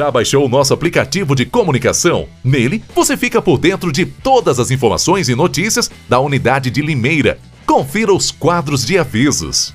Já baixou o nosso aplicativo de comunicação? Nele, você fica por dentro de todas as informações e notícias da unidade de Limeira. Confira os quadros de avisos.